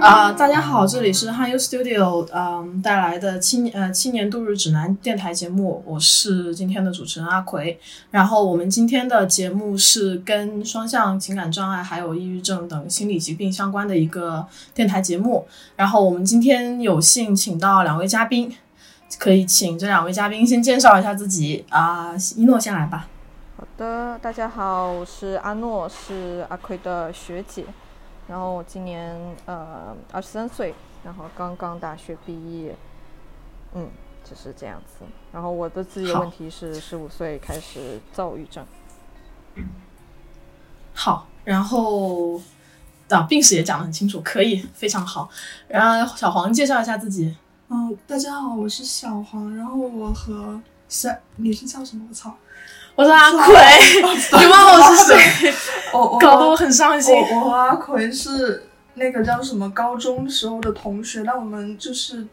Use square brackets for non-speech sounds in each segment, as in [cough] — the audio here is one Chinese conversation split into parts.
啊、大家好，这里是汉优 Studio，嗯，带来的青呃青年度日指南电台节目，我是今天的主持人阿奎。然后我们今天的节目是跟双向情感障碍还有抑郁症等心理疾病相关的一个电台节目。然后我们今天有幸请到两位嘉宾，可以请这两位嘉宾先介绍一下自己啊、一诺先来吧。好的，大家好，我是阿诺，是阿奎的学姐，然后我今年呃二十三岁，然后刚刚大学毕业，嗯，就是这样子。然后我的自己的问题是十五岁开始躁郁症，好，然后啊，病史也讲得很清楚，可以，非常好。然后小黄介绍一下自己。嗯，大家好，我是小黄，然后我和小你是叫什么？我操！我是阿奎，[laughs] 你问我是谁，[laughs] 我我搞得我很伤心。我我和阿奎是那个叫什么高中时候的同学，但我们就是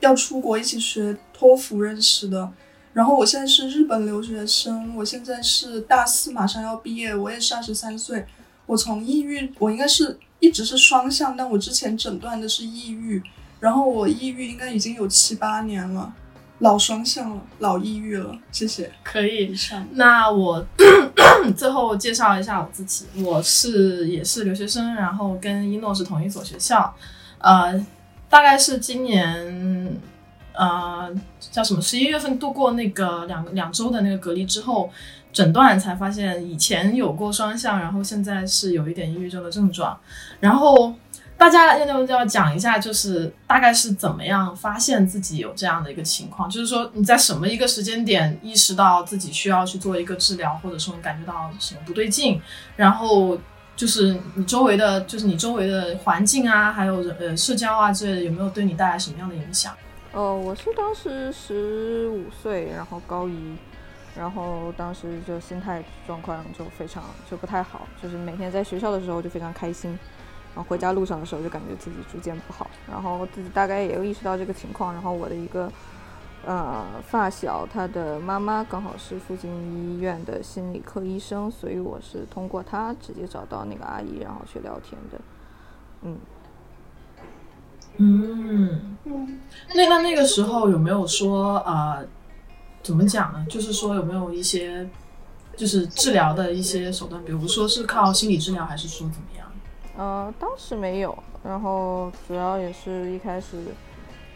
要出国一起学托福认识的。然后我现在是日本留学生，我现在是大四，马上要毕业，我也是二十三岁。我从抑郁，我应该是一直是双向，但我之前诊断的是抑郁，然后我抑郁应该已经有七八年了，老双向了，老抑郁了。谢谢。可以。那我 [coughs] 最后介绍一下我自己，我是也是留学生，然后跟一诺是同一所学校，呃，大概是今年呃叫什么十一月份度过那个两两周的那个隔离之后，诊断才发现以前有过双向，然后现在是有一点抑郁症的症状，然后。大家要要要讲一下，就是大概是怎么样发现自己有这样的一个情况，就是说你在什么一个时间点意识到自己需要去做一个治疗，或者说你感觉到什么不对劲，然后就是你周围的，就是你周围的环境啊，还有呃社交啊之类的，有没有对你带来什么样的影响？呃，我是当时十五岁，然后高一，然后当时就心态状况就非常就不太好，就是每天在学校的时候就非常开心，然后回家路上的时候就感觉自己逐渐不好，然后自己大概也有意识到这个情况，然后我的一个呃发小，他的妈妈刚好是附近医院的心理科医生，所以我是通过他直接找到那个阿姨，然后去聊天的，嗯。嗯，那那那个时候有没有说呃，怎么讲呢？就是说有没有一些就是治疗的一些手段，比如说是靠心理治疗，还是说怎么样？呃，当时没有，然后主要也是一开始，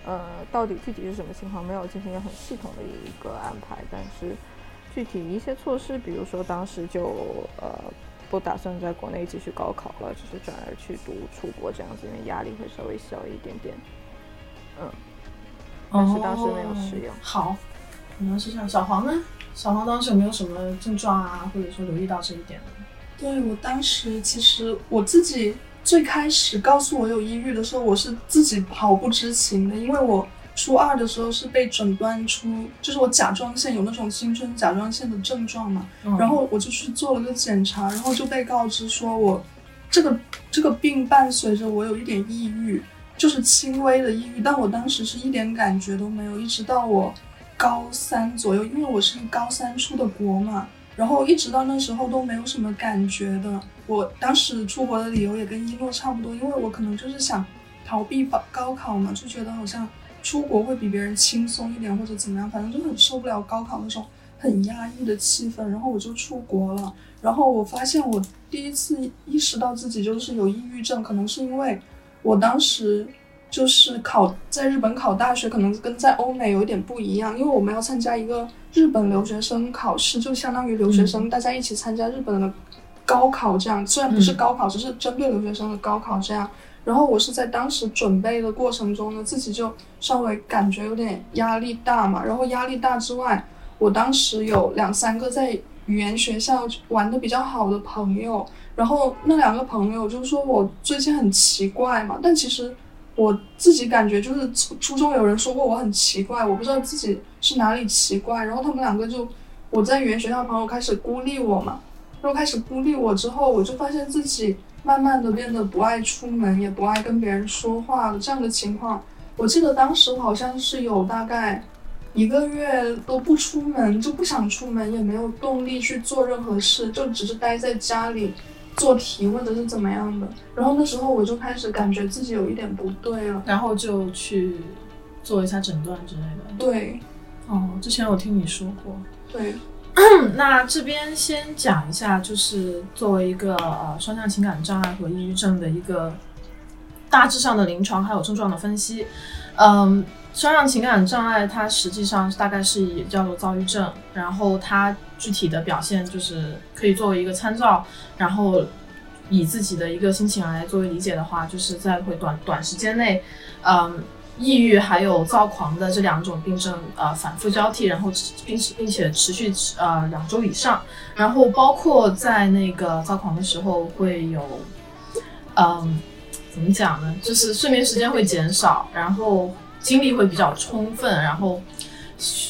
呃，到底具体是什么情况，没有进行一个很系统的一个安排，但是具体一些措施，比如说当时就呃不打算在国内继续高考了，只是转而去读出国这样子，因为压力会稍微小一点点。嗯，但是当时没有使用好，可能是这样。小黄呢？小黄当时有没有什么症状啊，或者说留意到这一点呢？对我当时其实我自己最开始告诉我有抑郁的时候，我是自己毫不知情的，因为我初二的时候是被诊断出，就是我甲状腺有那种青春甲状腺的症状嘛，嗯。然后我就去做了个检查，然后就被告知说我这个这个病伴随着我有一点抑郁，就是轻微的抑郁，但我当时是一点感觉都没有，一直到我高三左右，因为我是高三出的国嘛，然后一直到那时候都没有什么感觉的。我当时出国的理由也跟一诺差不多，因为我可能就是想逃避高高考嘛，就觉得好像出国会比别人轻松一点或者怎么样，反正就很受不了高考那种很压抑的气氛，然后我就出国了。然后我发现我第一次意识到自己就是有抑郁症，可能是因为我当时就是考在日本考大学，可能跟在欧美有点不一样，因为我们要参加一个日本留学生考试，就相当于留学生、大家一起参加日本的高考这样，虽然不是高考，只是针对留学生的高考这样。然后我是在当时准备的过程中呢，自己就稍微感觉有点压力大嘛。然后压力大之外，我当时有两三个在语言学校玩的比较好的朋友，然后那两个朋友就说我最近很奇怪嘛，但其实我自己感觉就是初初中有人说过我很奇怪，我不知道自己是哪里奇怪，然后他们两个就我在语言学校朋友开始孤立我嘛，然后开始孤立我之后，我就发现自己慢慢的变得不爱出门，也不爱跟别人说话了这样的情况。我记得当时我好像是有大概一个月都不出门，就不想出门，也没有动力去做任何事，就只是待在家里，做题或者是怎么样的。然后那时候我就开始感觉自己有一点不对了。然后就去做一下诊断之类的。对，哦，之前我听你说过。对，[clears throat] 那这边先讲一下，就是作为一个呃双向情感障碍和抑郁症的一个大致上的临床还有症状的分析。嗯，双向情感障碍它实际上大概是也叫做躁郁症，然后它具体的表现就是可以作为一个参照，然后以自己的一个心情来作为理解的话，就是在会短短时间内，嗯。抑郁还有躁狂的这两种病症，呃，反复交替，然后并并且持续呃两周以上，然后包括在那个躁狂的时候会有，嗯，怎么讲呢？就是睡眠时间会减少，然后精力会比较充分，然后。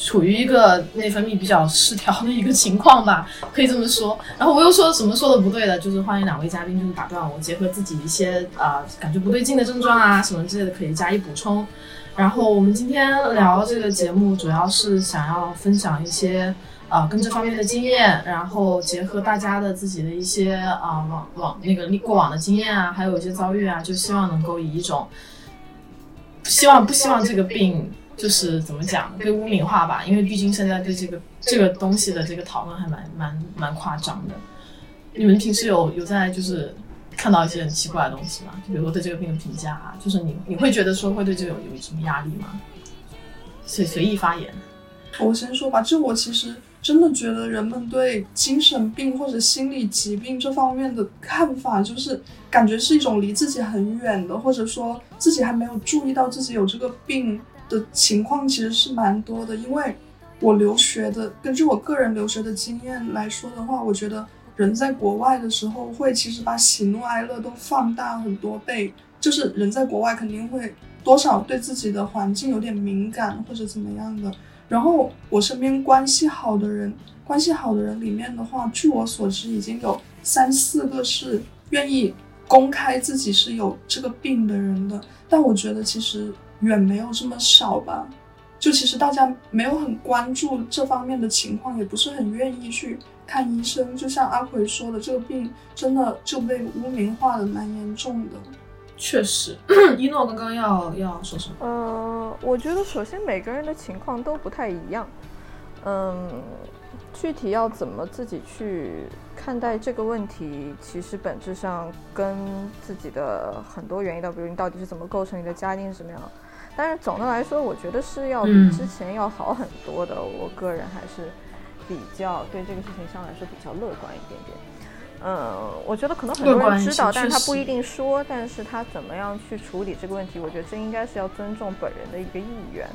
处于一个内分泌比较失调的一个情况吧，可以这么说。然后我又说什么说的不对的，就是欢迎两位嘉宾就是打断我，结合自己一些啊感觉不对劲的症状啊什么之类的可以加以补充。然后我们今天聊这个节目，主要是想要分享一些啊跟这方面的经验，然后结合大家的自己的一些啊往往那个过往的经验啊，还有一些遭遇啊，就希望能够以一种希望不希望这个病。就是怎么讲被污名化吧，因为毕竟现在对这个这个东西的这个讨论还蛮蛮蛮夸张的。你们平时有有在就是看到一些很奇怪的东西吗？就比如说对这个病的评价啊，就是你你会觉得说会对这个有有什么压力吗？随随意发言。我先说吧，就我其实真的觉得人们对精神病或者心理疾病这方面的看法，就是感觉是一种离自己很远的，或者说自己还没有注意到自己有这个病。的情况其实是蛮多的，因为我留学的，根据我个人留学的经验来说的话，我觉得人在国外的时候会其实把喜怒哀乐都放大很多倍，就是人在国外肯定会多少对自己的环境有点敏感或者怎么样的。然后我身边关系好的人，关系好的人里面的话，据我所知已经有三四个是愿意公开自己是有这个病的人的，但我觉得其实。远没有这么少吧，就其实大家没有很关注这方面的情况，也不是很愿意去看医生。就像阿奎说的，这个病真的就被污名化的蛮严重的。确实，[clears throat] 一诺刚刚要要说什么？呃，我觉得首先每个人的情况都不太一样，嗯，具体要怎么自己去看待这个问题，其实本质上跟自己的很多原因的，比如你到底是怎么构成，你的家庭是什么样。但是总的来说，我觉得是要比之前要好很多的。我个人还是比较对这个事情上来说比较乐观一点点。嗯，我觉得可能很多人知道，但是他不一定说。但是他怎么样去处理这个问题？我觉得这应该是要尊重本人的一个意愿，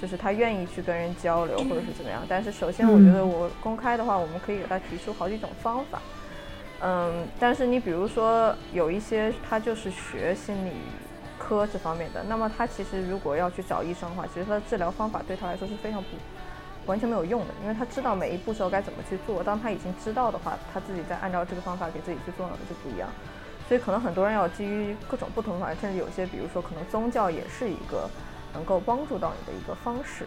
就是他愿意去跟人交流或者是怎么样。但是首先，我觉得我公开的话，我们可以给他提出好几种方法。嗯，但是你比如说有一些他就是学心理。科这方面的，那么他其实如果要去找医生的话，其实他的治疗方法对他来说是非常不完全没有用的，因为他知道每一步骤该怎么去做。当他已经知道的话，他自己再按照这个方法给自己去做呢，就不一样。所以可能很多人要基于各种不同的方法，甚至有些比如说可能宗教也是一个能够帮助到你的一个方式。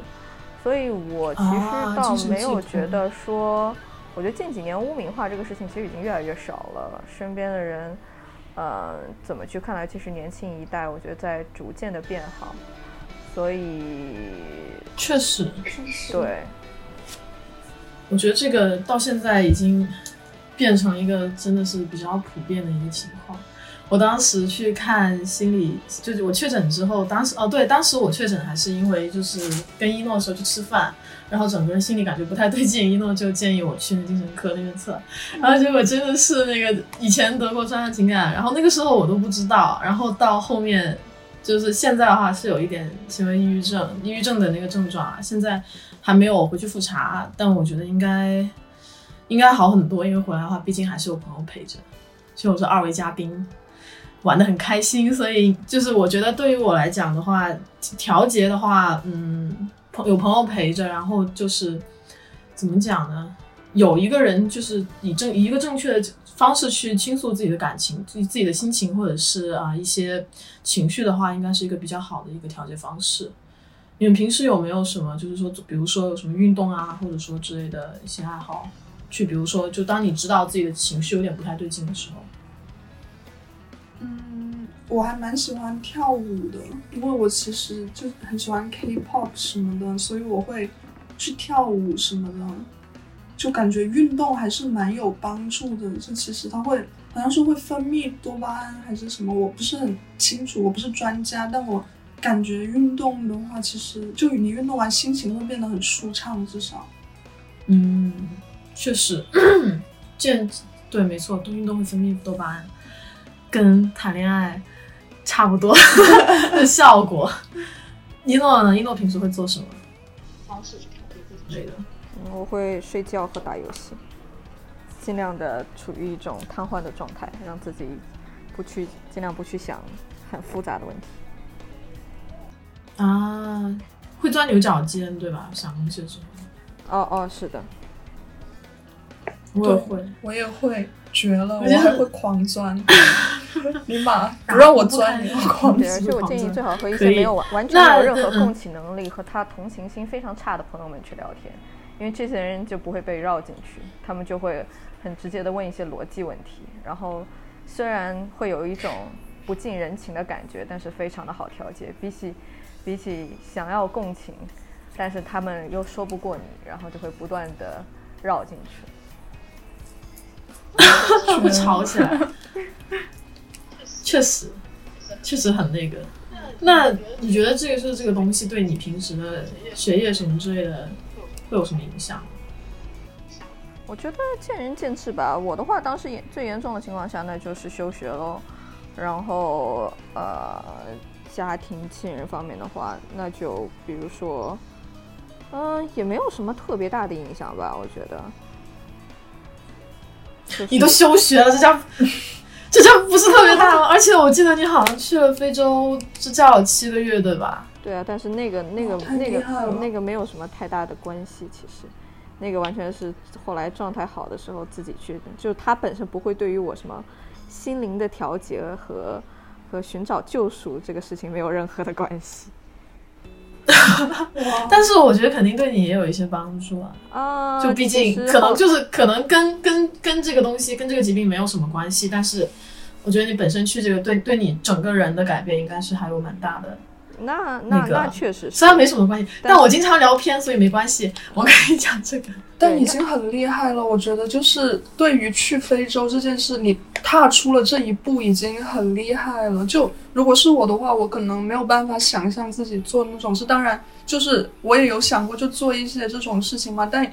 所以我其实倒没有觉得说，我觉得近几年污名化这个事情其实已经越来越少了，身边的人。呃，怎么去看来？其实年轻一代，我觉得在逐渐的变好，所以确实，对，我觉得这个到现在已经变成一个真的是比较普遍的一个情况。我当时去看心理，就是我确诊之后，当时哦对，当时我确诊还是因为就是跟一诺的时候去吃饭。然后整个人心里感觉不太对劲，一诺就建议我去那精神科那边测，然后结果真的是那个以前得过双向情感，然后那个时候我都不知道，然后到后面就是现在的话是有一点行为抑郁症，抑郁症的那个症状啊，现在还没有回去复查，但我觉得应该应该好很多，因为回来的话毕竟还是有朋友陪着，就我是二位嘉宾，玩的很开心，所以就是我觉得对于我来讲的话，调节的话，嗯。朋有朋友陪着，然后就是怎么讲呢？有一个人就是以正一个正确的方式去倾诉自己的感情、自己自己的心情，或者是啊一些情绪的话，应该是一个比较好的一个调节方式。你们平时有没有什么，就是说，比如说有什么运动啊，或者说之类的一些爱好？去，比如说，就当你知道自己的情绪有点不太对劲的时候，嗯，我还蛮喜欢跳舞的，因为我其实就很喜欢 K-pop 什么的，所以我会去跳舞什么的，就感觉运动还是蛮有帮助的。就其实它会好像是会分泌多巴胺还是什么，我不是很清楚，我不是专家，但我感觉运动的话，其实就你运动完心情会变得很舒畅，至少。嗯，确实，[clears throat] 健对，没错，多运动会分泌多巴胺，跟谈恋爱差不多 [laughs] 的效果。[laughs] 一诺呢？一诺平时会做什么方式去调节之类的？嗯我会睡觉和打游戏，尽量的处于一种瘫痪的状态，让自己不去尽量不去想很复杂的问题。啊，会钻牛角尖，对吧？想东西的时候，哦哦，是的，我也会。我也会，绝了！我还会狂钻，[laughs] 尼玛不让我钻，你要狂钻，[laughs] 而钻。且我建议最好和一些没有完完全没有任何共情能力和他同情心非常差的朋友们去聊天，因为这些人就不会被绕进去，他们就会很直接的问一些逻辑问题，然后虽然会有一种不近人情的感觉，但是非常的好调节，比起比起想要共情，但是他们又说不过你，然后就会不断的绕进去。[laughs] 会吵起来。确实，确实很那个。那你觉得这个是这个东西对你平时的学业什么之类的会有什么影响？我觉得见仁见智吧。我的话，当时严最严重的情况下，那就是休学喽。然后呃，家庭亲人方面的话，那就比如说，嗯、也没有什么特别大的影响吧，我觉得。就是你都休学了，这叫这就不是特别大吗？而且我记得你好像去了非洲支教有七个月，对吧？对啊，但是那个那个、哦那个那个没有什么太大的关系，其实，那个完全是后来状态好的时候自己去，就是他本身不会对于我什么心灵的调节和和寻找救赎这个事情没有任何的关系 [laughs] 但是我觉得肯定对你也有一些帮助啊。啊。就毕竟可能就是可能跟跟跟这个东西跟这个疾病没有什么关系，但是我觉得你本身去这个对对你整个人的改变应该是还有蛮大的。那那那个那确实是虽然没什么关系，但但我经常聊偏，所以没关系。我跟你讲这个，但已经很厉害了，我觉得就是对于去非洲这件事，你踏出了这一步已经很厉害了。就如果是我的话，我可能没有办法想象自己做那种事。当然，就是我也有想过就做一些这种事情嘛，但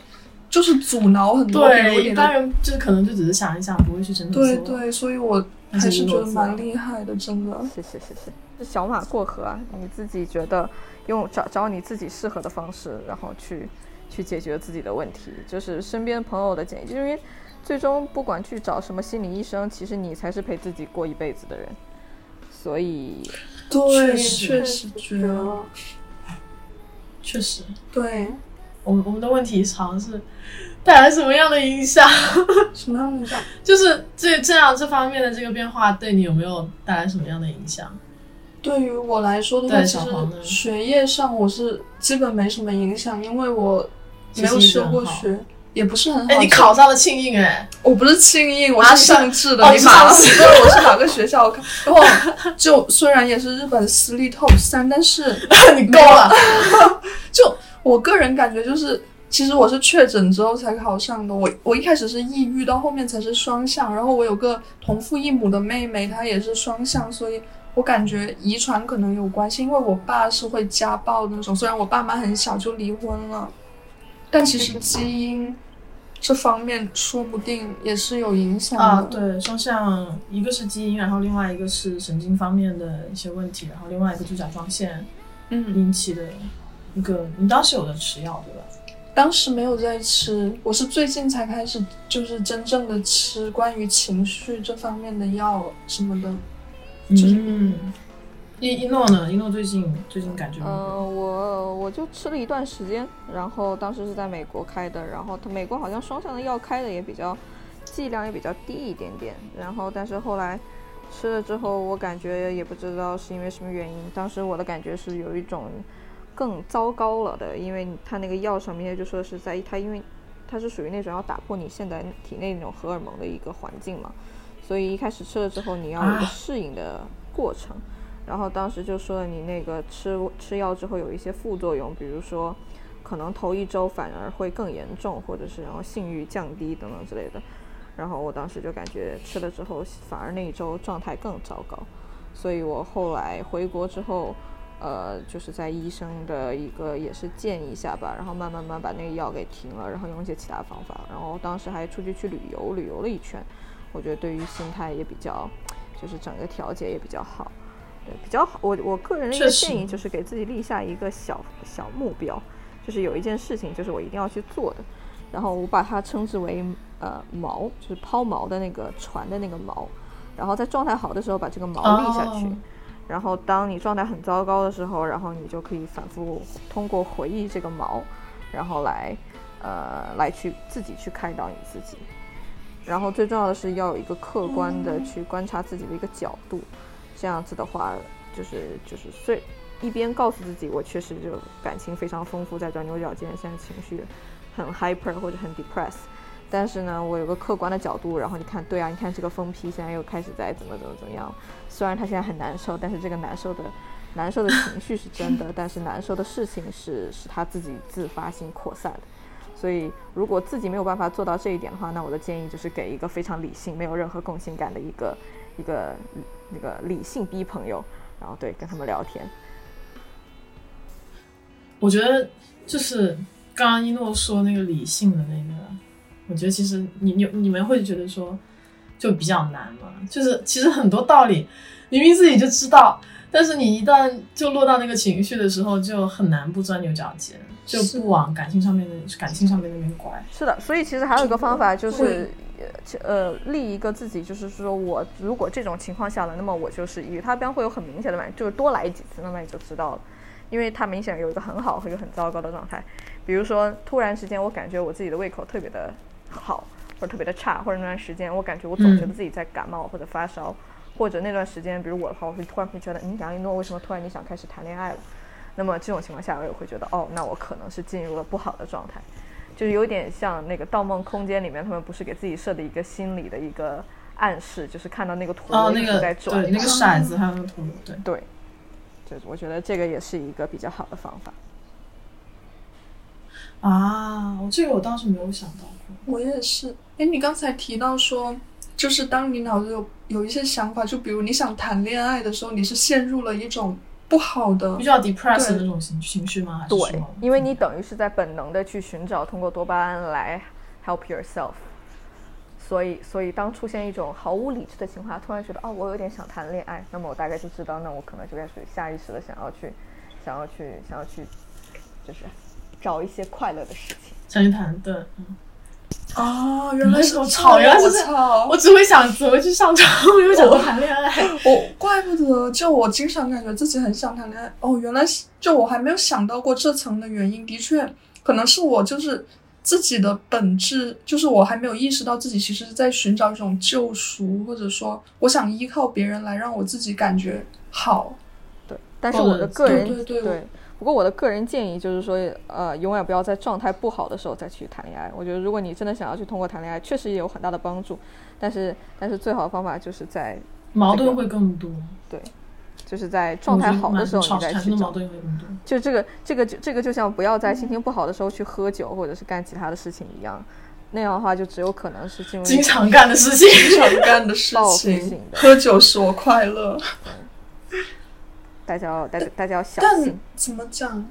就是阻挠很多，对，一般人就是可能就只是想一想，不会去真的做。对对，所以我还是觉得蛮。厉害的，真的。谢谢谢谢，这小马过河啊，你自己觉得用找找你自己适合的方式，然后去去解决自己的问题，就是身边朋友的建议，就是因为最终不管去找什么心理医生，其实你才是陪自己过一辈子的人，所以对，实确实觉得。确实，对，我们我们的问题好像是带来什么样的影响？[laughs] 什么样的影响？就是这这样这方面的这个变化对你有没有带来什么样的影响？对于我来说的话，其实学业上我是基本没什么影响，因为我没有修过学，也不是很好。哎，你考上了庆应哎，我不是庆应，我啊是上智的。哦你上智 [laughs] 对，我是哪个学校？我看，然后就虽然也是日本私立 top 三，但是 [laughs] 你够了。就我个人感觉就是，其实我是确诊之后才考上的。我我一开始是抑郁，到后面才是双向。然后我有个同父异母的妹妹，她也是双向，所以我感觉遗传可能有关系。因为我爸是会家暴的那种，虽然我爸妈很小就离婚了，但其实基因这方面说不定也是有影响的。啊，对，双向，一个是基因，然后另外一个是神经方面的一些问题，然后另外一个就甲状腺嗯，引起的一个，你当时有的吃药对吧？当时没有在吃，我是最近才开始，就是真正的吃关于情绪这方面的药什么的。就是嗯，一一诺呢？一诺最近最近感觉如嗯、何我我就吃了一段时间，然后当时是在美国开的，然后它美国好像双向的药开的也比较剂量也比较低一点点，然后但是后来吃了之后，我感觉也不知道是因为什么原因，当时我的感觉是有一种更糟糕了的，因为它那个药上面就说是在它因为它是属于那种要打破你现在体内那种荷尔蒙的一个环境嘛，所以一开始吃了之后，你要有个啊适应的过程。然后当时就说了，你那个吃吃药之后有一些副作用，比如说可能头一周反而会更严重，或者是然后性欲降低等等之类的。然后我当时就感觉吃了之后，反而那一周状态更糟糕。所以我后来回国之后，呃，就是在医生的一个也是建议下吧，然后慢慢慢把那个药给停了，然后用一些其他方法。然后当时还出去去旅游，旅游了一圈，我觉得对于心态也比较，就是整个调节也比较好。对，比较好。我我个人的一个建议就是给自己立下一个小小目标，就是有一件事情就是我一定要去做的，然后我把它称之为呃锚，就是抛锚的那个船的那个锚，然后在状态好的时候把这个锚立下去。哦然后当你状态很糟糕的时候，然后你就可以反复通过回忆这个锚，然后来呃来去自己去开导你自己。然后最重要的是要有一个客观的去观察自己的一个角度，这样子的话，就是就是虽一边告诉自己我确实就感情非常丰富，在钻牛角尖，现在情绪很 hyper 或者很 depressed，但是呢，我有个客观的角度，然后你看，对啊，你看这个疯批现在又开始在怎么怎么怎么样，虽然他现在很难受，但是这个难受的难受的情绪是真的，但是难受的事情是是他自己自发性扩散的。所以，如果自己没有办法做到这一点的话，那我的建议就是给一个非常理性、没有任何共情感的一个一个那个理性逼朋友，然后对跟他们聊天。我觉得就是刚刚一诺说那个理性的那个，我觉得其实你你你们会觉得说就比较难嘛，就是其实很多道理明明自己就知道，但是你一旦就落到那个情绪的时候，就很难不钻牛角尖，就不往感情上面的感情上面那边拐。是的，所以其实还有一个方法就是，呃呃，立一个自己，就是说我如果这种情况下了，那么我就是抑郁。它一般会有很明显的反应，就是多来几次，那么你就知道了，因为他明显有一个很好和一个很糟糕的状态。比如说，突然之间我感觉我自己的胃口特别的好，或者特别的差，或者那段时间我感觉我总觉得自己在感冒或者发烧，或者那段时间，比如我的话，我会突然会觉得，嗯，杨一诺为什么突然你想开始谈恋爱了？那么这种情况下，我也会觉得，哦，那我可能是进入了不好的状态，就是有点像那个《盗梦空间》里面，他们不是给自己设的一个心理的一个暗示，就是看到那个陀哦，螺一直那个在转，对那个骰子还有那个陀螺，对。对，就是我觉得这个也是一个比较好的方法。啊，我这个我倒是没有想到过。我也是。哎，你刚才提到说，就是当你脑子有有一些想法，就比如你想谈恋爱的时候，你是陷入了一种不好的比较 depressed 的那种情情绪吗？还是对说，因为你等于是在本能的去寻找通过多巴胺来 help yourself。所以，所以当出现一种毫无理智的情况下，突然觉得哦，我有点想谈恋爱，那么我大概就知道，那我可能就开始下意识的想要去，想要去，想要去，就是找一些快乐的事情。想去谈，对，嗯，啊，原来是我操这样我原来是这样操！我只会想怎么去上床，[laughs] 我没有想过谈恋爱。[laughs] 我怪不得，就我经常感觉自己很想谈恋爱。哦，原来是就我还没有想到过这层的原因。的确，可能是我就是自己的本质，就是我还没有意识到自己其实是在寻找一种救赎，或者说我想依靠别人来让我自己感觉好。对，但是我的个人对对对不过我的个人建议就是说，呃，永远不要在状态不好的时候再去谈恋爱。我觉得，如果你真的想要去通过谈恋爱，确实也有很大的帮助，但是但是最好的方法就是在矛盾会更多，对就是在状态好的时候你再去矛。盾会更多。就这个这个就这个就像不要在心情不好的时候去喝酒或者是干其他的事情一样，那样的话就只有可能是进入经常干的事情，经常干的事 [laughs] 报复性情，的喝酒使我快乐。大家要大家大家要小但。怎么讲？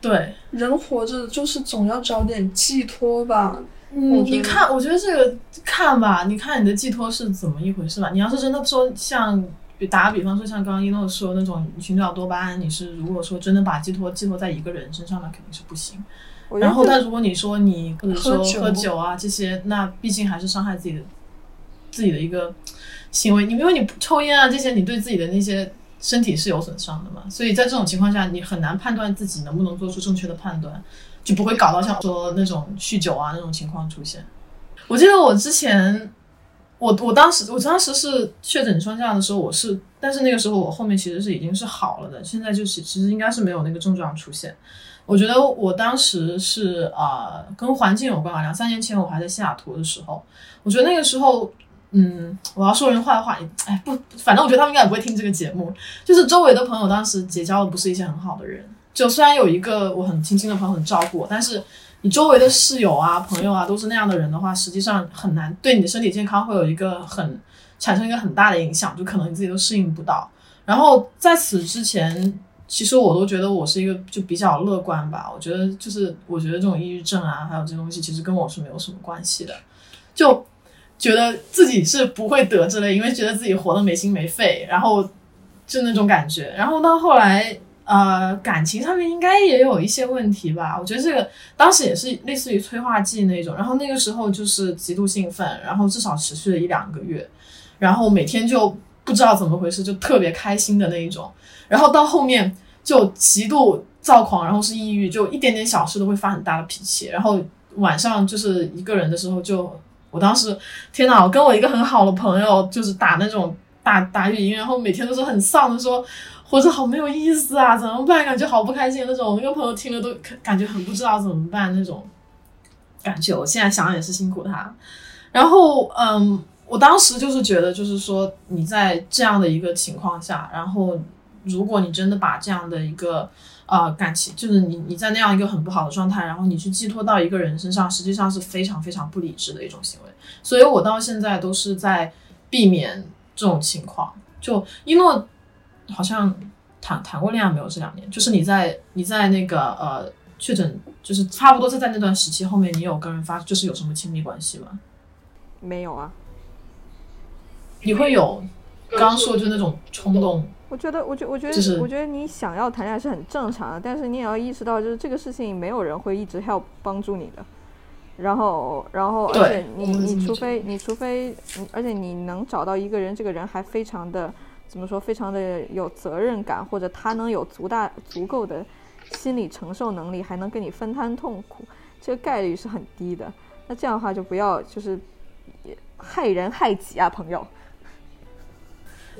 对，人活着就是总要找点寄托吧。嗯，你看，我觉得这个看吧，你看你的寄托是怎么一回事吧。你要是真的说像，比打个比方说像刚刚一诺说那种寻找多巴胺，你是如果说真的把寄托寄托在一个人身上，那肯定是不行。然后，但如果你说你或者说喝酒喝酒啊这些，那毕竟还是伤害自己的自己的一个行为。你因为你抽烟啊这些，你对自己的那些身体是有损伤的嘛，所以在这种情况下，你很难判断自己能不能做出正确的判断，就不会搞到像说那种酗酒啊那种情况出现。我记得我之前，我我当时我当时是确诊双下的时候，我是，但是那个时候我后面其实是已经是好了的，现在就是其实应该是没有那个症状出现。我觉得我当时是呃跟环境有关吧。两三年前我还在西雅图的时候，我觉得那个时候，嗯，我要说人坏话，哎不，反正我觉得他们应该也不会听这个节目。就是周围的朋友当时结交的不是一些很好的人，就虽然有一个我很亲近的朋友很照顾我，但是你周围的室友啊、朋友啊都是那样的人的话，实际上很难对你的身体健康会有一个很产生一个很大的影响，就可能你自己都适应不到。然后在此之前。其实我都觉得我是一个就比较乐观吧，我觉得就是我觉得这种抑郁症啊，还有这东西，其实跟我是没有什么关系的，就觉得自己是不会得之类，因为觉得自己活得没心没肺，然后就那种感觉。然后到后来，呃，感情上面应该也有一些问题吧。我觉得这个当时也是类似于催化剂那种，然后那个时候就是极度兴奋，然后至少持续了一两个月，然后每天就不知道怎么回事，就特别开心的那一种。然后到后面就极度躁狂，然后是抑郁，就一点点小事都会发很大的脾气。然后晚上就是一个人的时候，就我当时天呐，我跟我一个很好的朋友就是打那种打打语音，然后每天都是很丧的说活着好没有意思啊，怎么办？感觉好不开心那种。我那个朋友听了都感觉很不知道怎么办那种感觉。我现在想也是辛苦他。然后嗯，我当时就是觉得，就是说你在这样的一个情况下，然后。如果你真的把这样的一个呃感情，就是你你在那样一个很不好的状态，然后你去寄托到一个人身上，实际上是非常非常不理智的一种行为。所以我到现在都是在避免这种情况。就一诺好像谈谈过恋爱没有？这两年，就是你在你在那个呃确诊，就是差不多是在那段时期后面，你有跟人发就是有什么亲密关系吗？没有啊。你会有刚刚说就那种冲动？我觉得，我觉，我觉得，我觉得你想要谈恋爱是很正常的，但是你也要意识到，就是这个事情没有人会一直 help 帮助你的。然后，然后，而且你，你除非，你除非，而且你能找到一个人，这个人还非常的怎么说，非常的有责任感，或者他能有足大足够的心理承受能力，还能跟你分摊痛苦，这个概率是很低的。那这样的话，就不要就是害人害己啊，朋友。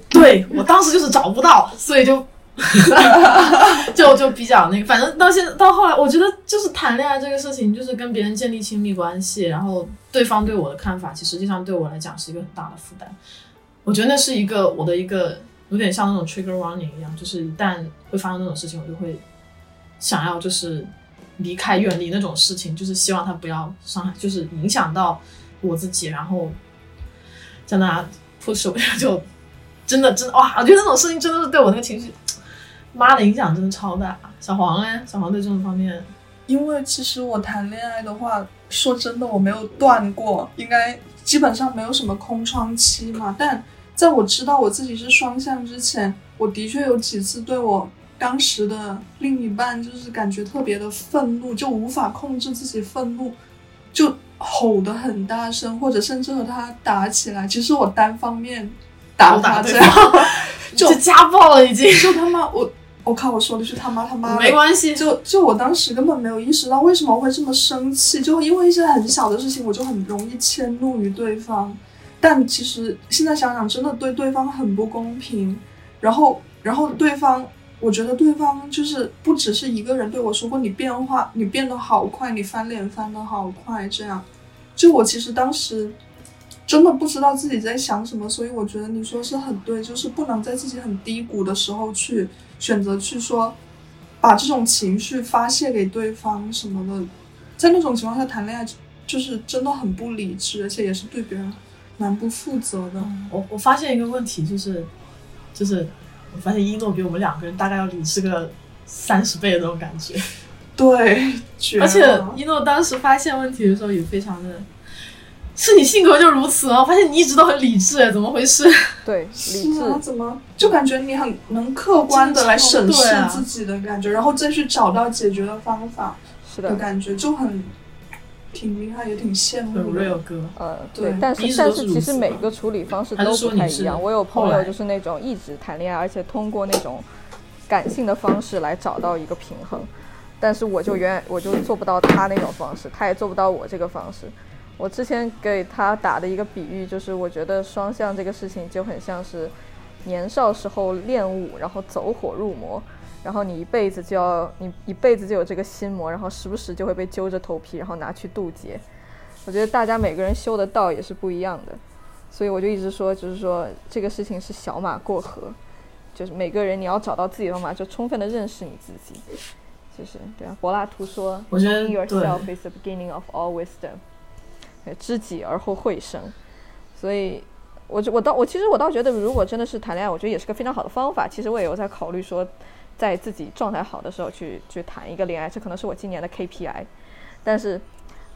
对我当时就是找不到，所以就 [laughs] 就就比较那个，反正到现在到后来，我觉得就是谈恋爱这个事情，就是跟别人建立亲密关系，然后对方对我的看法，其实实际上对我来讲是一个很大的负担。我觉得那是一个我的一个有点像那种 trigger warning 一样，就是一旦会发生那种事情，我就会想要就是离开远离那种事情，就是希望他不要伤害，就是影响到我自己，然后在那 push [laughs] 就。真的，真的哇！我觉得这种事情真的是对我那个情绪，[tsk] 妈的影响真的超大。小黄嘞，小黄对这种方面，因为其实我谈恋爱的话，说真的我没有断过，应该基本上没有什么空窗期嘛。但在我知道我自己是双向之前，我的确有几次对我当时的另一半，就是感觉特别的愤怒，就无法控制自己愤怒，就吼得很大声，或者甚至和他打起来。其实我单方面。打他这样，[laughs] 就家暴了已经。就他妈我，我靠！我说的是他妈他妈。没关系。就就我当时根本没有意识到为什么会这么生气，就因为一些很小的事情，我就很容易迁怒于对方。但其实现在想想，真的对对方很不公平。然后，然后对方，我觉得对方就是不只是一个人对我说过你变化，你变得好快，你翻脸翻得好快，这样。就我其实当时。真的不知道自己在想什么，所以我觉得你说是很对，就是不能在自己很低谷的时候去选择去说，把这种情绪发泄给对方什么的，在那种情况下谈恋爱就是真的很不理智，而且也是对别人蛮不负责的。我我发现一个问题就是，就是我发现一诺比我们两个人大概要理智个三十倍的那种感觉。对，而且一诺当时发现问题的时候也非常的。是你性格就如此啊！我发现你一直都很理智，怎么回事？[laughs] 对，理智怎么就感觉你很能客观的来审视自己的感觉，然后再去找到解决的方法，是的，感觉就很挺厉害，也挺羡慕。瑞尔哥，呃，对，但是但是其实每个处理方式都不太一样。我有朋友就是那种一直谈恋爱，而且通过那种感性的方式来找到一个平衡，但是我就远我就做不到他那种方式，他也做不到我这个方式。我之前给他打的一个比喻，就是我觉得双向这个事情就很像是年少时候练武，然后走火入魔，然后你一辈子就要你一辈子就有这个心魔，然后时不时就会被揪着头皮，然后拿去渡劫。我觉得大家每个人修的道也是不一样的，所以我就一直说，就是说这个事情是小马过河，就是每个人你要找到自己的方法，就充分的认识你自己。就是对啊，柏拉图说我觉得 yourself is the beginning of all wisdom。对知己而后会生，所以我就我倒我其实我倒觉得，如果真的是谈恋爱，我觉得也是个非常好的方法。其实我也有在考虑说，在自己状态好的时候去去谈一个恋爱，这可能是我今年的 KPI。但是，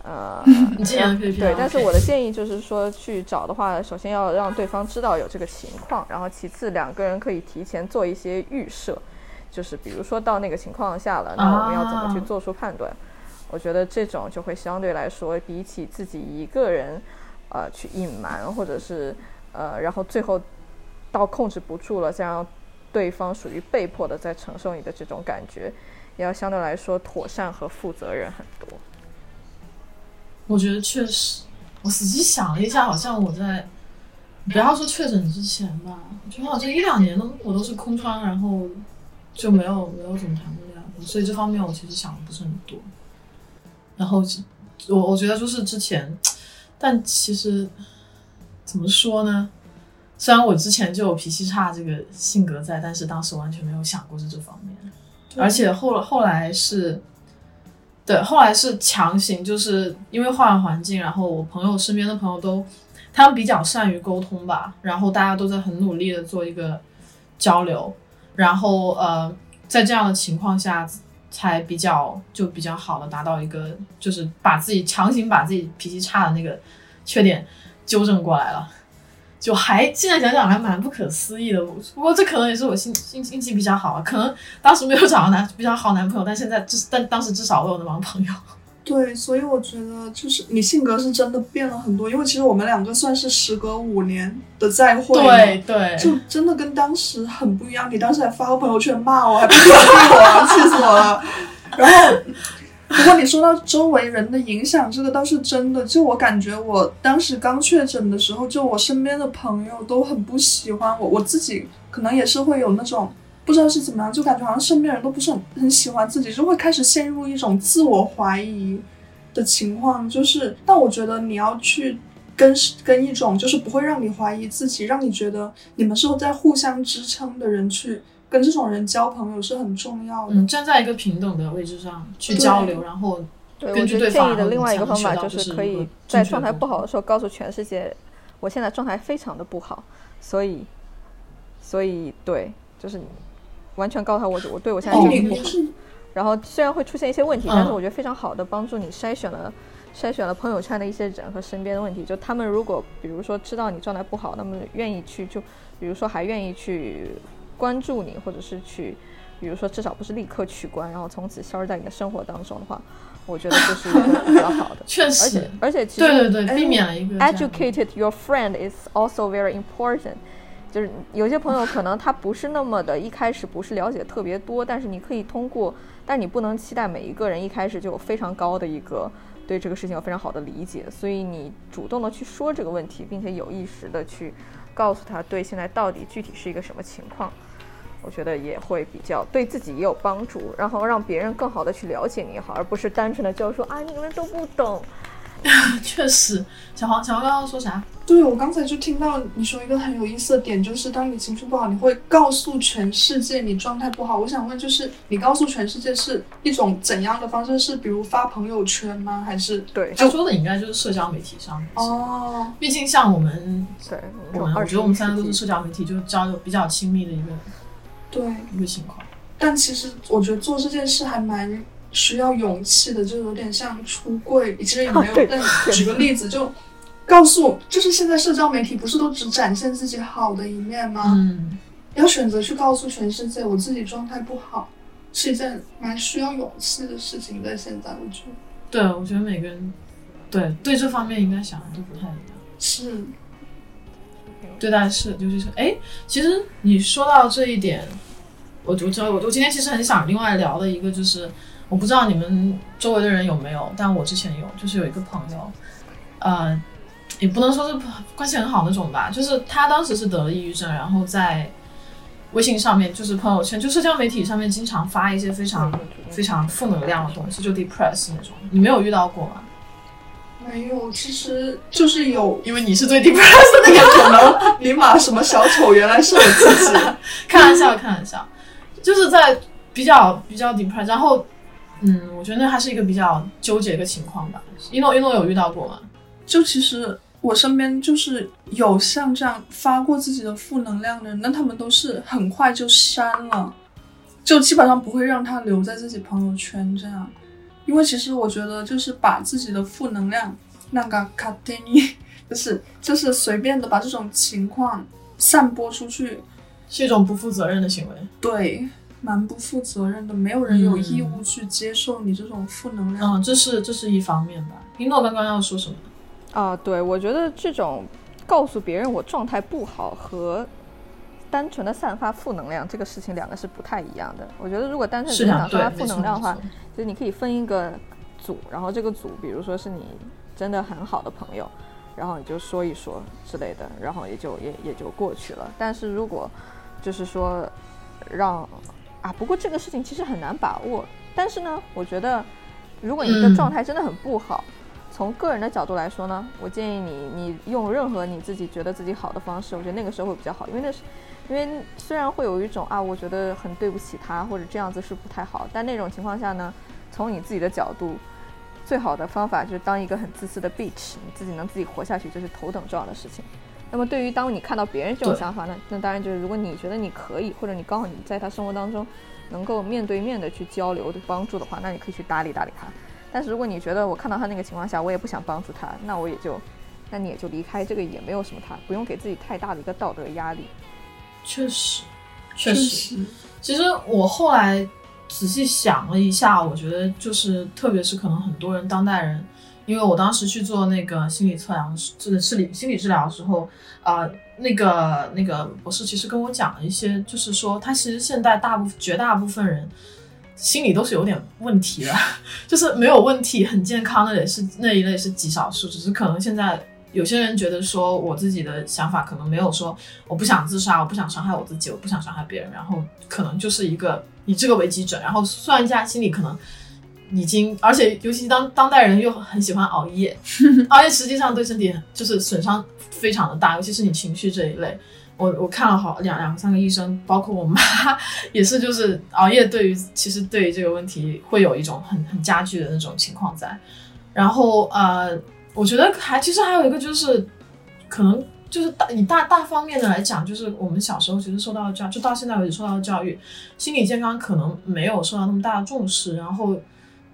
呃，[laughs] 你今年 KPI 对，但是我的建议就是说，去找的话，首先要让对方知道有这个情况，然后其次两个人可以提前做一些预设，就是比如说到那个情况下了，那我们要怎么去啊做出判断？我觉得这种就会相对来说，比起自己一个人，呃，去隐瞒或者是呃，然后最后到控制不住了，再让对方属于被迫的在承受你的这种感觉，也要相对来说妥善和负责任很多。我觉得确实，我仔细想了一下，好像我在不要说确诊之前吧，我觉得好像一两年都我都是空窗，然后就没有没有怎么谈过恋爱，所以这方面我其实想的不是很多。然后是我我觉得就是之前，但其实怎么说呢？虽然我之前就有脾气差这个性格在，但是当时完全没有想过是这方面。而且后后来是，对，后来是强行，就是因为换了环境，然后我朋友身边的朋友都，他们比较善于沟通吧，然后大家都在很努力的做一个交流，然后呃，在这样的情况下，才比较就比较好的达到一个，就是把自己强行把自己脾气差的那个缺点纠正过来了。就还现在想想还蛮不可思议的，不过这可能也是我心心心情比较好啊，可能当时没有找到男比较好男朋友，但现在至但当时至少我有那帮朋友。对，所以我觉得就是你性格是真的变了很多，因为其实我们两个算是时隔五年的再会，对对，就真的跟当时很不一样。你当时还发个朋友圈骂我，还不鼓励我，[laughs] 气死我了。然后，不过你说到周围人的影响，这个倒是真的。就我感觉，我当时刚确诊的时候，就我身边的朋友都很不喜欢我，我自己可能也是会有那种不知道是怎么样，就感觉好像身边人都不是很很喜欢自己，就会开始陷入一种自我怀疑的情况。就是，但我觉得你要去。跟跟一种就是不会让你怀疑自己，让你觉得你们是在互相支撑的人去跟这种人交朋友是很重要的。嗯，站在一个平等的位置上去交流，然后对，根据我觉得建议的另外一个方法就是是可以在状态不好的时候告诉全世界，我现在状态非常的不好，所以，所以对，就是完全告诉他我我对我现在哦就是不好。然后虽然会出现一些问题，但是嗯我觉得非常好的帮助你筛选了筛选了朋友圈的一些人和身边的问题。就他们如果比如说知道你状态不好，那么愿意去就比如说还愿意去关注你，或者是去比如说至少不是立刻取关，然后从此消失在你的生活当中的话，我觉得这是一个比较好的。[laughs] 确而且，而且其实对对对，哎避免了一个 educated your friend is also very important。就是有些朋友可能他不是那么的，一开始不是了解特别多，但是你可以通过，但你不能期待每一个人一开始就有非常高的一个对这个事情有非常好的理解，所以你主动的去说这个问题，并且有意识的去告诉他对现在到底具体是一个什么情况，我觉得也会比较对自己也有帮助，然后让别人更好的去了解你好，而不是单纯的就说啊你们都不懂。[laughs] 确实。小黄，小黄刚刚说啥？对我刚才就听到你说一个很有意思的点，就是当你情绪不好，你会告诉全世界你状态不好。我想问，就是你告诉全世界是一种怎样的方式？是比如发朋友圈吗？还是对他说的应该就是社交媒体上面。哦，毕竟像我们，对，我们我觉得我们三个都是社交媒体，就是交流比较亲密的一个对。一个情况。但其实我觉得做这件事还蛮需要勇气的，就有点像出柜。其实也没有，对但举个例子，就告诉，就是现在社交媒体不是都只展现自己好的一面吗？嗯，要选择去告诉全世界我自己状态不好，是一件蛮需要勇气的事情。在现在，我觉得对，我觉得每个人对对这方面应该想的都不太一样。是，对待是，就是说哎，其实你说到这一点，我我知道我我今天其实很想另外聊的一个就是，我不知道你们周围的人有没有，但我之前有，就是有一个朋友，呃，也不能说是关系很好那种吧，就是他当时是得了抑郁症，然后在微信上面，就是朋友圈，就社交媒体上面经常发一些非常非常负能量的东西，就 depress 那种。你没有遇到过吗？没有，其实就是有，因为你是最 depress 的那个，可能尼玛什么小丑，原来是我自己。[laughs] 开玩笑，开玩笑，就是在比较比较 depress，然后，嗯，我觉得那还是一个比较纠结的一个情况吧。一诺一诺有遇到过吗？就其实我身边就是有像这样发过自己的负能量的人，那他们都是很快就删了，就基本上不会让他留在自己朋友圈这样。因为其实我觉得，就是把自己的负能量那个卡丁尼，[laughs] 就是就是随便的把这种情况散播出去，是一种不负责任的行为。对，蛮不负责任的。没有人有义务去接受你这种负能量。嗯，这是这是一方面吧。一诺刚刚要说什么？啊，对，我觉得这种告诉别人我状态不好和单纯的散发负能量这个事情，两个是不太一样的。我觉得如果单纯的想发负能量的话，就是你可以分一个组，然后这个组，比如说是你真的很好的朋友，然后你就说一说之类的，然后也就也也就过去了。但是如果就是说让啊，不过这个事情其实很难把握。但是呢，我觉得如果你的状态真的很不好，从个人的角度来说呢，我建议你你用任何你自己觉得自己好的方式，我觉得那个时候会比较好，因为那是。因为虽然会有一种啊，我觉得很对不起他，或者这样子是不太好，但那种情况下呢，从你自己的角度，最好的方法就是当一个很自私的 bitch，你自己能自己活下去，这是头等重要的事情。那么对于当你看到别人这种想法呢，那当然就是如果你觉得你可以，或者你刚好你在他生活当中能够面对面的去交流的帮助的话，那你可以去搭理搭理他。但是如果你觉得我看到他那个情况下，我也不想帮助他，那我也就，那你也就离开，这个也没有什么，他不用给自己太大的一个道德压力。确实，确实。其实我后来仔细想了一下，我觉得就是，特别是可能很多人当代人，因为我当时去做那个心理测量，治治理心理治疗的时候，啊，那个那个博士其实跟我讲了一些，就是说他其实现在大部绝大部分人心理都是有点问题的，[laughs] 就是没有问题，很健康的也是那一类是极少数，只是可能现在。有些人觉得说，我自己的想法可能没有说，我不想自杀，我不想伤害我自己，我不想伤害别人，然后可能就是一个以这个为基准，然后算一下心里可能已经，而且尤其当当代人又很喜欢熬夜，[laughs] 熬夜实际上对身体就是损伤非常的大，尤其是你情绪这一类。我我看了好两两三个医生，包括我妈也是，就是熬夜对于其实对于这个问题会有一种很很加剧的那种情况在，然后呃。我觉得还其实还有一个就是，可能就是大以大大方面的来讲，就是我们小时候其实受到的教，就到现在为止受到的教育，心理健康可能没有受到那么大的重视。然后，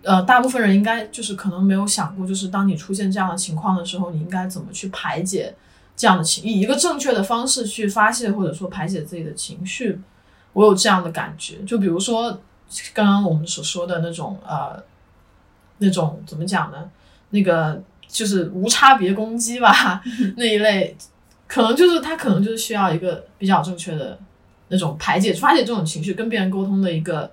呃，大部分人应该就是可能没有想过，就是当你出现这样的情况的时候，你应该怎么去排解这样的情，以一个正确的方式去发泄或者说排解自己的情绪。我有这样的感觉，就比如说刚刚我们所说的那种呃，那种怎么讲呢？那个。就是无差别攻击吧，[laughs] 那一类，可能就是他可能就是需要一个比较正确的那种排解、发泄这种情绪、跟别人沟通的一个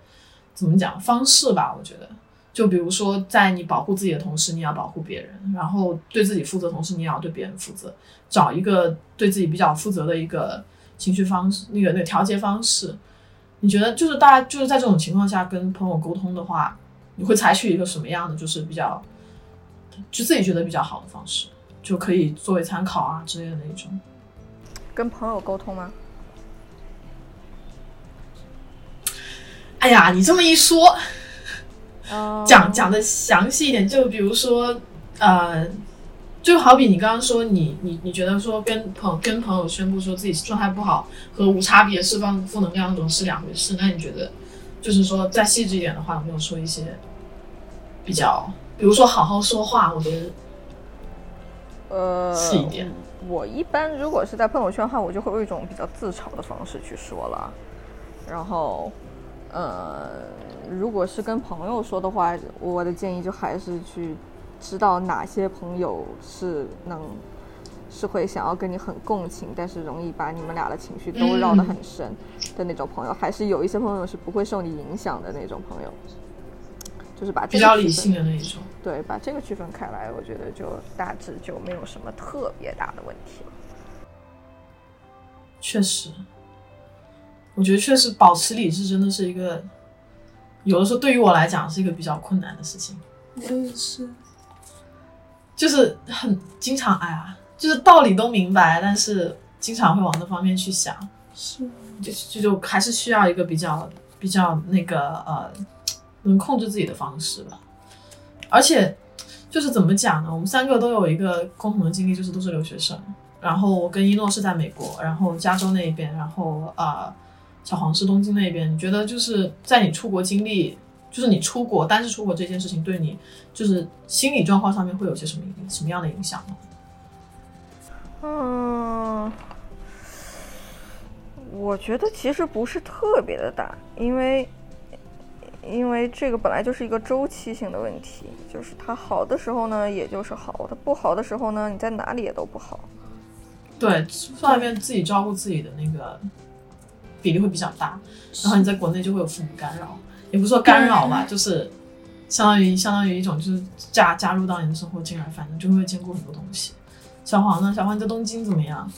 怎么讲方式吧。我觉得，就比如说，在你保护自己的同时，你要保护别人，然后对自己负责，同时你也要对别人负责，找一个对自己比较负责的一个情绪方式，那个那个调节方式。你觉得，就是大家就是在这种情况下跟朋友沟通的话，你会采取一个什么样的，就是比较？就自己觉得比较好的方式，就可以作为参考啊之类的那种。跟朋友沟通吗？哎呀，你这么一说，讲讲的详细一点，就比如说，呃，就好比你刚刚说，你你你觉得说跟朋跟朋友宣布说自己状态不好和无差别释放负能量那种是两回事，那你觉得，就是说再细致一点的话，有没有说一些比较？比如说好好说话，我觉得，呃，细一点。我一般如果是在朋友圈的话，我就会用一种比较自嘲的方式去说了。然后，呃，如果是跟朋友说的话，我的建议就还是去知道哪些朋友是能是会想要跟你很共情，但是容易把你们俩的情绪都绕得很深的那种朋友，还是有一些朋友是不会受你影响的那种朋友。就是把比较理性的那一种，对，把这个区分开来，我觉得就大致就没有什么特别大的问题了。确实，我觉得确实保持理智真的是一个，有的时候对于我来讲是一个比较困难的事情，我也是，就是很经常哎呀，就是道理都明白，但是经常会往那方面去想，是，就就就还是需要一个比较比较那个呃，能控制自己的方式吧。而且就是怎么讲呢？我们三个都有一个共同的经历，就是都是留学生。然后我跟一诺是在美国，然后加州那一边，然后啊、小黄是东京那边。你觉得就是在你出国经历，就是你出国单是出国这件事情，对你就是心理状况上面会有些什么影什么样的影响吗？嗯，我觉得其实不是特别的大，因为因为这个本来就是一个周期性的问题，就是它好的时候呢，也就是好；它不好的时候呢，你在哪里也都不好。对，外面自己照顾自己的那个比例会比较大，然后你在国内就会有父母干扰，也不是说干扰吧，就是相当于相当于一种就是加加入到你的生活进来，反正就会兼顾很多东西。小黄呢？小黄你在东京怎么样？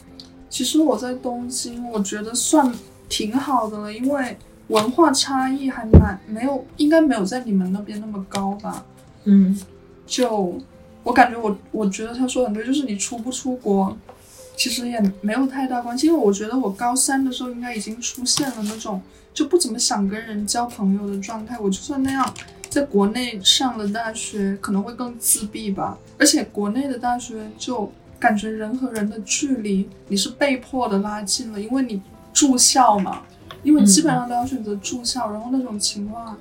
其实我在东京，我觉得算挺好的了，因为文化差异还蛮没有，应该没有在你们那边那么高吧。嗯就我感觉我，我觉得他说很对，就是你出不出国，其实也没有太大关系。因为我觉得我高三的时候应该已经出现了那种就不怎么想跟人交朋友的状态。我就算那样在国内上了大学，可能会更自闭吧。而且国内的大学就感觉人和人的距离你是被迫的拉近了，因为你住校嘛，因为基本上都要选择住校，然后那种情况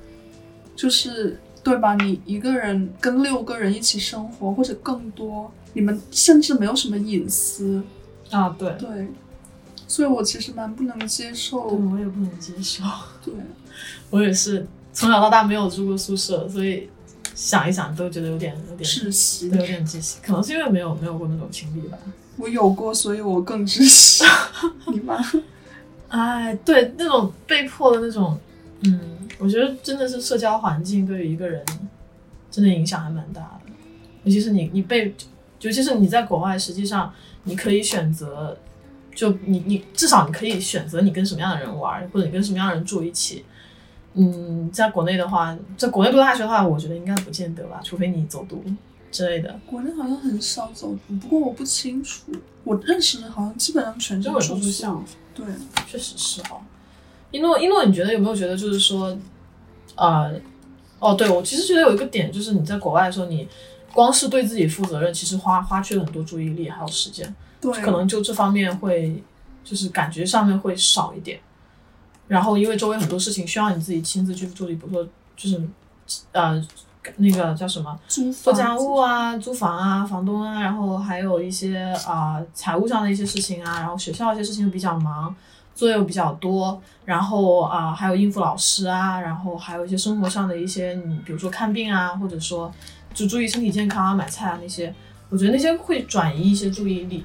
就是对吧？你一个人跟六个人一起生活，或者更多，你们甚至没有什么隐私。啊，对，对，所以我其实蛮不能接受。我也不能接受，[laughs] 对，我也是从小到大没有住过宿舍，所以想一想都觉得有点有点窒息，。有点窒息，可能是因为没有没有过那种经历吧。我有过，所以我更窒息。[laughs] 你妈，哎，对，那种被迫的那种，嗯，我觉得真的是社交环境对于一个人真的影响还蛮大的。尤其是你，你被，尤其是你在国外，实际上你可以选择，就你你至少你可以选择你跟什么样的人玩，或者你跟什么样的人住一起。嗯，在国内的话，在国内读大学的话，我觉得应该不见得吧，除非你走读之类的。国内好像很少走读，不过我不清楚。我认识的好像基本上全是这个住宿住校。对，确实是哈。一诺，一诺，你觉得有没有觉得就是说，呃，哦，对我其实觉得有一个点就是你在国外的时候，你光是对自己负责任，其实花花去了很多注意力还有时间，对，可能就这方面会就是感觉上面会少一点。然后因为周围很多事情需要你自己亲自去处理，比如说就是呃那个叫什么？做家务啊、租房啊、房东啊，然后还有一些啊、财务上的一些事情啊，然后学校一些事情又比较忙，作业又比较多，然后啊、还有应付老师啊，然后还有一些生活上的一些，你比如说看病啊，或者说就注意身体健康啊、买菜啊那些，我觉得那些会转移一些注意力。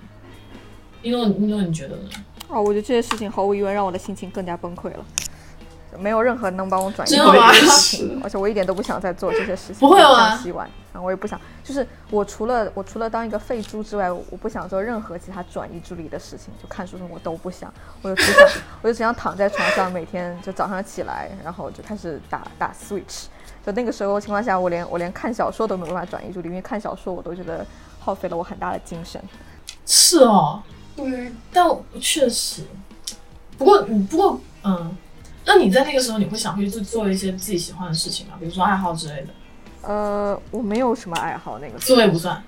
一诺，一诺，你觉得呢？哦，我觉得这些事情毫无疑问让我的心情更加崩溃了，没有任何能帮我转移注意力的事 [laughs] 情，而且我一点都不想再做这些事情。不会吗我想洗碗，然后我也不想，就是我除了我除了当一个废猪之外，我不想做任何其他转移注意力的事情，就看书什么我都不想，我就只想 [laughs] 我就只想躺在床上，每天就早上起来，然后就开始打打 Switch。就那个时候情况下，我连我连看小说都没办法转移注意力，因为看小说我都觉得耗费了我很大的精神。是哦，嗯，但我确实，不过你不过嗯，那你在那个时候你会想去做做一些自己喜欢的事情吗？比如说爱好之类的。呃，我没有什么爱好，那个时自候慰不算，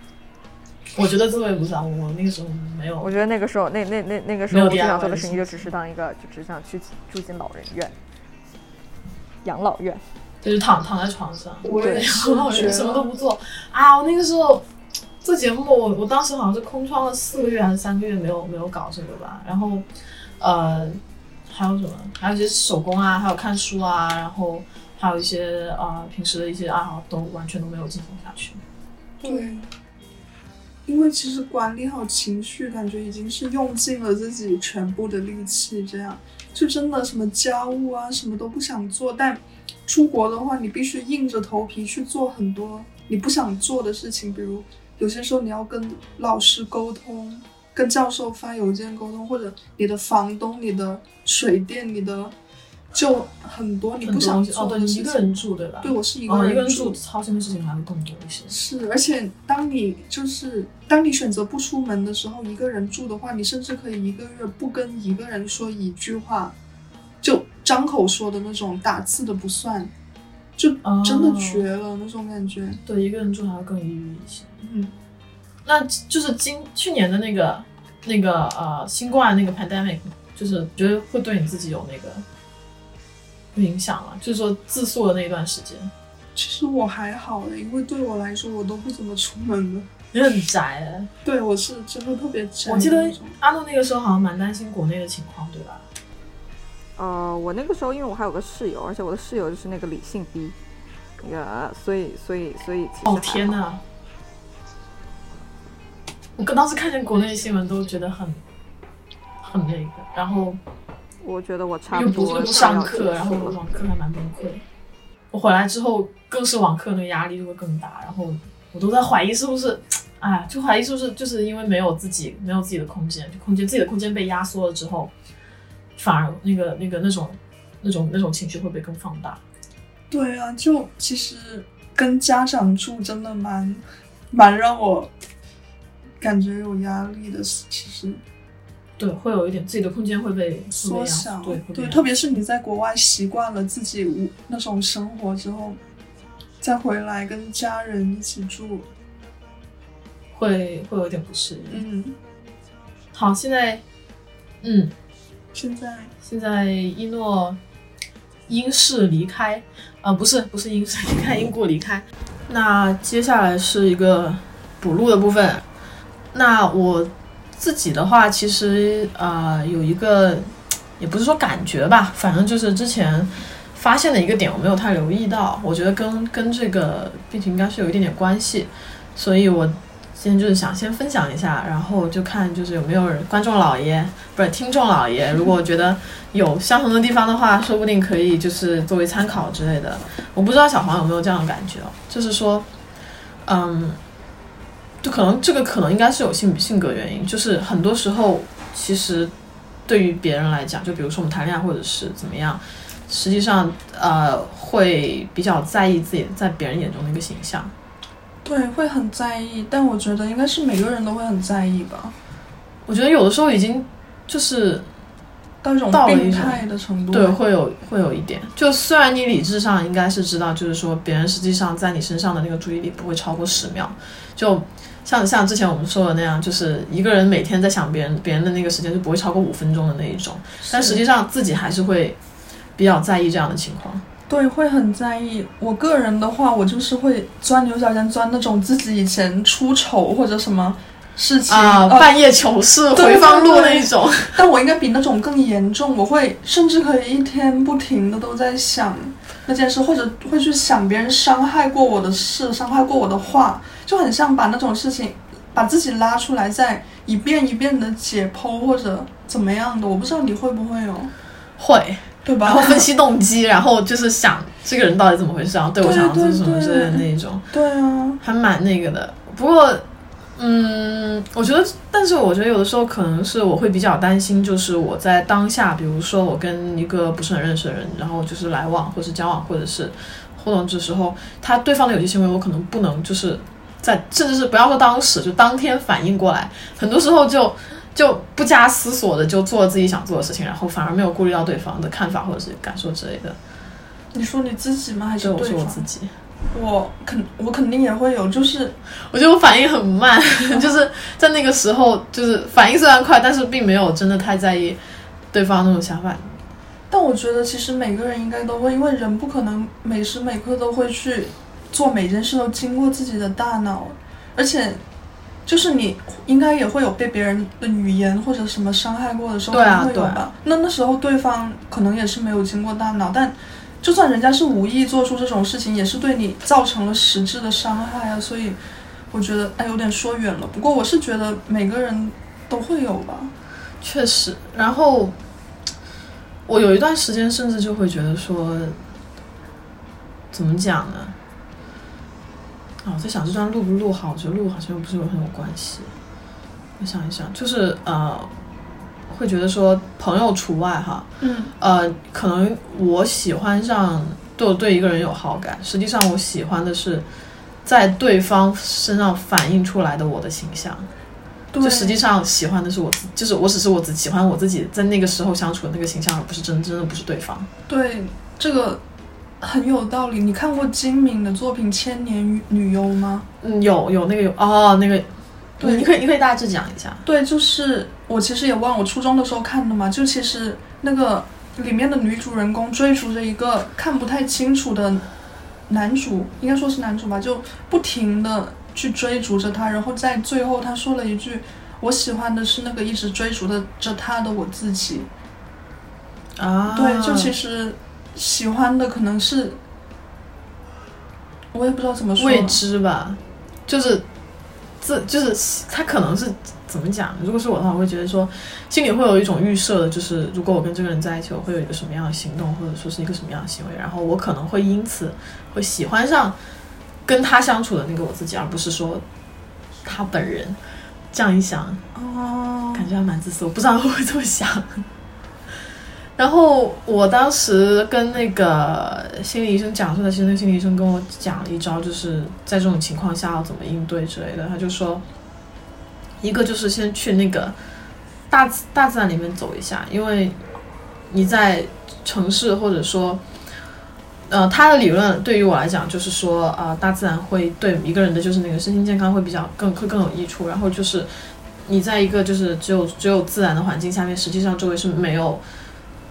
我觉得自慰不算，我我那个时候没有。我觉得那个时候，那那那那个时候，我最想做的事情就只是当一个，就只想去住进老人院、养老院。就是躺躺在床上，我也然是后觉得什么都不做啊！我那个时候做节目，我我当时好像是空窗了四个月还是三个月，没有没有搞这个吧。然后呃，还有什么？还有一些手工啊，还有看书啊，然后还有一些啊、呃平时的一些爱好都完全都没有进行下去。对，因为其实管理好情绪，感觉已经是用尽了自己全部的力气，这样就真的什么家务啊，什么都不想做。但出国的话，你必须硬着头皮去做很多你不想做的事情，比如有些时候你要跟老师沟通，跟教授发邮件沟通，或者你的房东、你的水电、你的就很多你不想做的事情。你一个人住对吧？对我是一哦，个人一个人住，操心的事情还会更多一些。是，而且当你就是当你选择不出门的时候，一个人住的话，你甚至可以一个月不跟一个人说一句话，就张口说的那种，打字的不算，就哦真的绝了、那种感觉。对，一个人住还要更抑郁一些。嗯，那就是今去年的那个那个呃新冠那个 pandemic，就是觉得会对你自己有那个影响啊，就是说自宿的那一段时间，其实我还好嘞，因为对我来说，我都不怎么出门的。你很宅哎。对我是真的特别宅。我记得阿诺那个时候好像蛮担心国内的情况，对吧？呃，我那个时候因为我还有个室友，而且我的室友就是那个理性逼，那个所以所以所以其实哦天呐！我刚当时看见国内新闻都觉得很很那个，然后我觉得我差不多不又不上课，然后网课还蛮崩溃。我回来之后，更是网课那个压力就会更大，然后我都在怀疑是不是，哎，就怀疑是不是就是因为没有自己没有自己的空间，就空间自己的空间被压缩了之后，反而那个那个那种那种那种情绪会被更放大。对啊，就其实跟家长住真的蛮蛮让我感觉有压力的。其实对，会有一点自己的空间会被缩小，对对，特别是你在国外习惯了自己无那种生活之后，再回来跟家人一起住，会会有一点不适应。嗯，好，现在，嗯，现在现在一诺因事离开，呃，不是不是因事离开，因故离开。那接下来是一个补录的部分。那我自己的话，其实呃有一个，也不是说感觉吧，反正就是之前发现的一个点，我没有太留意到，我觉得跟跟这个病情应该是有一点点关系，所以我今天就是想先分享一下，然后就看就是有没有人观众老爷不是听众老爷，如果觉得有相同的地方的话，说不定可以就是作为参考之类的。我不知道小黄有没有这样的感觉，就是说，嗯，就可能这个可能应该是有性性格原因，就是很多时候其实对于别人来讲，就比如说我们谈恋爱或者是怎么样，实际上呃会比较在意自己在别人眼中的一个形象。对会很在意，但我觉得应该是每个人都会很在意吧，我觉得有的时候已经就是到一种病态的程度。对，会有会有一点。就虽然你理智上应该是知道，就是说别人实际上在你身上的那个注意力不会超过十秒，就像像之前我们说的那样，就是一个人每天在想别人别人的那个时间就不会超过五分钟的那一种，但实际上自己还是会比较在意这样的情况。对，会很在意。我个人的话，我就是会钻牛角尖，钻那种自己以前出丑或者什么事情啊，呃半夜糗事对回放录那一种，但我应该比那种更严重，我会甚至可以一天不停的都在想那件事，或者会去想别人伤害过我的事、伤害过我的话，就很像把那种事情把自己拉出来，再一遍一遍的解剖或者怎么样的。我不知道你会不会有，会，对吧？然后分析动机，然后就是想这个人到底怎么回事，然后对我对想要做什么之类的那一种。对啊，还蛮那个的。不过，嗯，我觉得，但是我觉得有的时候可能是我会比较担心，就是我在当下，比如说我跟一个不是很认识的人，然后就是来往或是交往或者是互动的时候，他对方的有些行为我可能不能就是在，甚至是不要说当时，就当天反应过来，很多时候就。就不加思索的就做了自己想做的事情，然后反而没有顾虑到对方的看法或者是感受之类的。你说你自己吗？还是就我？说我自己，我肯我肯定也会有，就是我觉得我反应很慢，[laughs] 就是在那个时候，就是反应虽然快，但是并没有真的太在意对方那种想法。但我觉得其实每个人应该都会，因为人不可能每时每刻都会去做每件事都经过自己的大脑，而且就是你应该也会有被别人的语言或者什么伤害过的时候，会有吧？啊那那时候对方可能也是没有经过大脑，但就算人家是无意做出这种事情，也是对你造成了实质的伤害啊。所以我觉得哎有点说远了，不过我是觉得每个人都会有吧。确实，然后我有一段时间甚至就会觉得说，怎么讲呢？啊，我在想这段录不录好，我觉得录好像又不是很有关系。我想一想，就是呃，会觉得说朋友除外哈，嗯呃，可能我喜欢上对我对一个人有好感，实际上我喜欢的是在对方身上反映出来的我的形象。对，就实际上喜欢的是我自，就是我只是我只喜欢我自己在那个时候相处的那个形象，而不是真真的不是对方。对这个很有道理。你看过金敏的作品《千年女女优》吗？嗯，有有那个有哦，那个，对你可以你可以大致讲一下。对，就是我其实也忘了，我初中的时候看的嘛。就其实那个里面的女主人公追逐着一个看不太清楚的男主，应该说是男主吧，就不停的去追逐着他，然后在最后他说了一句：“我喜欢的是那个一直追逐的着他的我自己。啊，对，就其实喜欢的可能是，我也不知道怎么说。未知吧，就是自就是他可能是怎么讲？如果是我的话，我会觉得说心里会有一种预设的，就是如果我跟这个人在一起，我会有一个什么样的行动，或者说是一个什么样的行为，然后我可能会因此会喜欢上跟他相处的那个我自己，而不是说他本人。这样一想，哦，感觉还蛮自私，我不知道会不会这么想。然后我当时跟那个心理医生讲说的，其实那个心理医生跟我讲了一招，就是在这种情况下要怎么应对之类的。他就说，一个就是先去那个大大自然里面走一下，因为你在城市或者说，呃，他的理论对于我来讲就是说，呃，大自然会对一个人的就是那个身心健康会比较更会更有益处。然后就是你在一个就是只有只有自然的环境下面，实际上周围是没有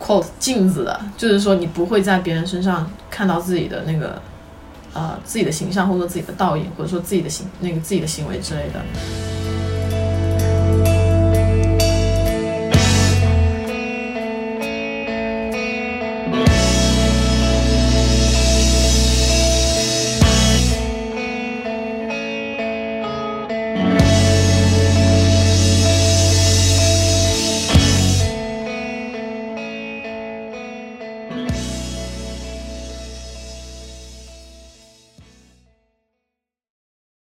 quote 镜子的，就是说你不会在别人身上看到自己的那个呃自己的形象，或者说自己的倒影，或者说自己的行那个自己的行为之类的。